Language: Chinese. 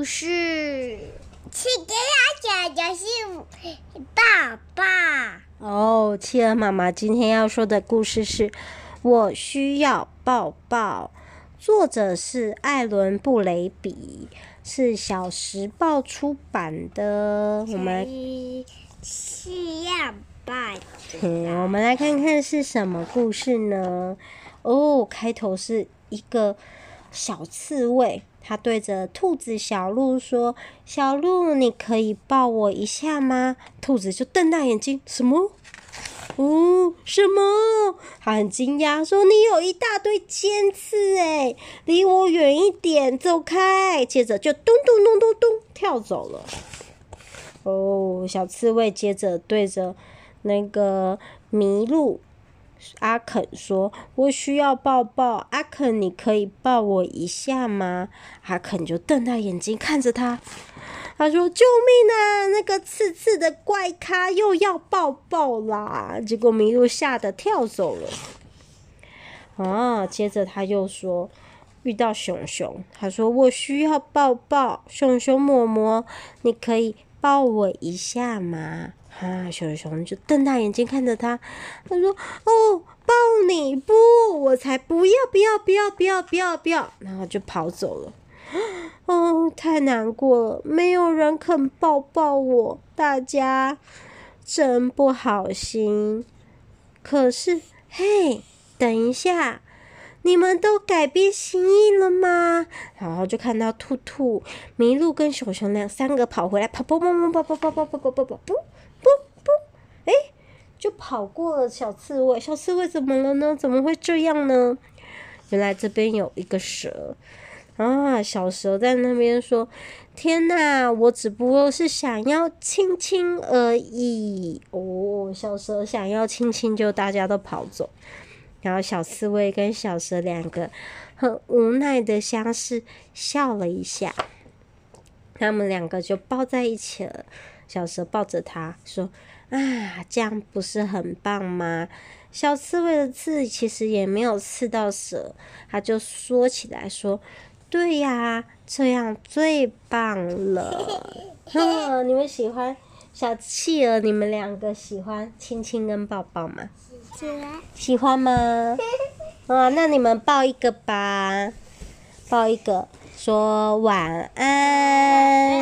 故事。今天要讲的是抱抱。哦，企鹅妈妈今天要说的故事是《我需要抱抱》，作者是艾伦·布雷比，是小时报出版的。我们需要抱我们来看看是什么故事呢？哦，开头是一个小刺猬。他对着兔子小鹿说：“小鹿，你可以抱我一下吗？”兔子就瞪大眼睛：“什么？哦，什么？”他很惊讶说：“你有一大堆尖刺诶，离我远一点，走开！”接着就咚咚咚咚咚跳走了。哦，小刺猬接着对着那个麋鹿。阿肯说：“我需要抱抱。”阿肯，你可以抱我一下吗？阿肯就瞪大眼睛看着他，他说：“救命啊！那个刺刺的怪咖又要抱抱啦！”结果麋鹿吓得跳走了。啊，接着他又说：“遇到熊熊，他说我需要抱抱。熊熊嬷嬷，你可以抱我一下吗？”啊，熊熊就瞪大眼睛看着他，他说：“哦，抱你不，我才不要，不要，不要，不要，不要，不要！”然后就跑走了。哦，太难过了，没有人肯抱抱我，大家真不好心。可是，嘿，等一下，你们都改变心意了吗？然后就看到兔兔、麋鹿跟熊熊两三个跑回来，跑跑跑跑跑跑跑跑跑跑跑跑。不不，哎，就跑过了小刺猬。小刺猬怎么了呢？怎么会这样呢？原来这边有一个蛇啊！小蛇在那边说：“天哪，我只不过是想要亲亲而已。”哦，小蛇想要亲亲，就大家都跑走。然后小刺猬跟小蛇两个很无奈的相视笑了一下，他们两个就抱在一起了。小蛇抱着它说：“啊，这样不是很棒吗？”小刺猬的刺其实也没有刺到蛇，它就说起来说：“对呀，这样最棒了。” 呵，你们喜欢小企鹅？你们两个喜欢亲亲跟抱抱吗？喜欢。喜欢吗？啊，那你们抱一个吧，抱一个，说晚安。